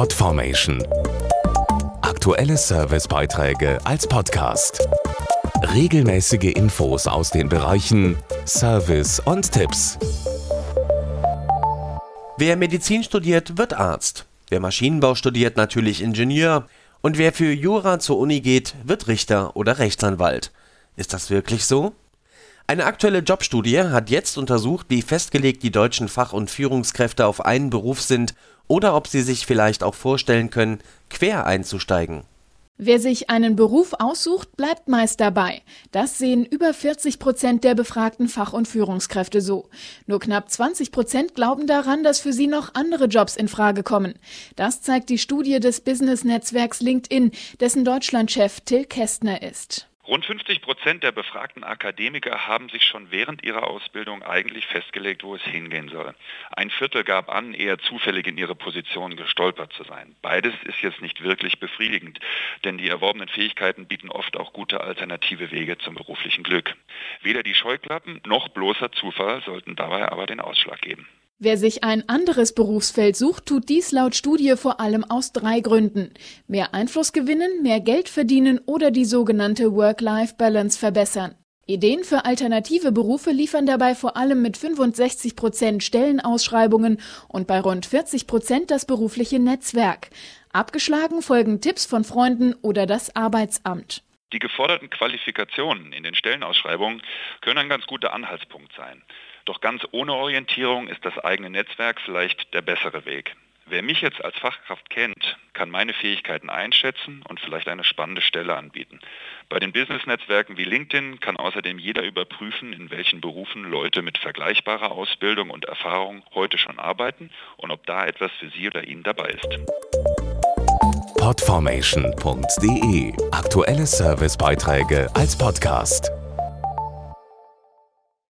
Podformation. Aktuelle Servicebeiträge als Podcast. Regelmäßige Infos aus den Bereichen Service und Tipps. Wer Medizin studiert, wird Arzt. Wer Maschinenbau studiert, natürlich Ingenieur. Und wer für Jura zur Uni geht, wird Richter oder Rechtsanwalt. Ist das wirklich so? Eine aktuelle Jobstudie hat jetzt untersucht, wie festgelegt die deutschen Fach- und Führungskräfte auf einen Beruf sind oder ob sie sich vielleicht auch vorstellen können, quer einzusteigen. Wer sich einen Beruf aussucht, bleibt meist dabei. Das sehen über 40 Prozent der befragten Fach- und Führungskräfte so. Nur knapp 20 Prozent glauben daran, dass für sie noch andere Jobs in Frage kommen. Das zeigt die Studie des Business-Netzwerks LinkedIn, dessen Deutschlandchef Till Kästner ist. Rund 50 Prozent der befragten Akademiker haben sich schon während ihrer Ausbildung eigentlich festgelegt, wo es hingehen soll. Ein Viertel gab an, eher zufällig in ihre Position gestolpert zu sein. Beides ist jetzt nicht wirklich befriedigend, denn die erworbenen Fähigkeiten bieten oft auch gute alternative Wege zum beruflichen Glück. Weder die Scheuklappen noch bloßer Zufall sollten dabei aber den Ausschlag geben. Wer sich ein anderes Berufsfeld sucht, tut dies laut Studie vor allem aus drei Gründen. Mehr Einfluss gewinnen, mehr Geld verdienen oder die sogenannte Work-Life-Balance verbessern. Ideen für alternative Berufe liefern dabei vor allem mit 65 Prozent Stellenausschreibungen und bei rund 40 Prozent das berufliche Netzwerk. Abgeschlagen folgen Tipps von Freunden oder das Arbeitsamt. Die geforderten Qualifikationen in den Stellenausschreibungen können ein ganz guter Anhaltspunkt sein. Doch ganz ohne Orientierung ist das eigene Netzwerk vielleicht der bessere Weg. Wer mich jetzt als Fachkraft kennt, kann meine Fähigkeiten einschätzen und vielleicht eine spannende Stelle anbieten. Bei den Business-Netzwerken wie LinkedIn kann außerdem jeder überprüfen, in welchen Berufen Leute mit vergleichbarer Ausbildung und Erfahrung heute schon arbeiten und ob da etwas für sie oder ihn dabei ist. Podformation.de Aktuelle Servicebeiträge als Podcast.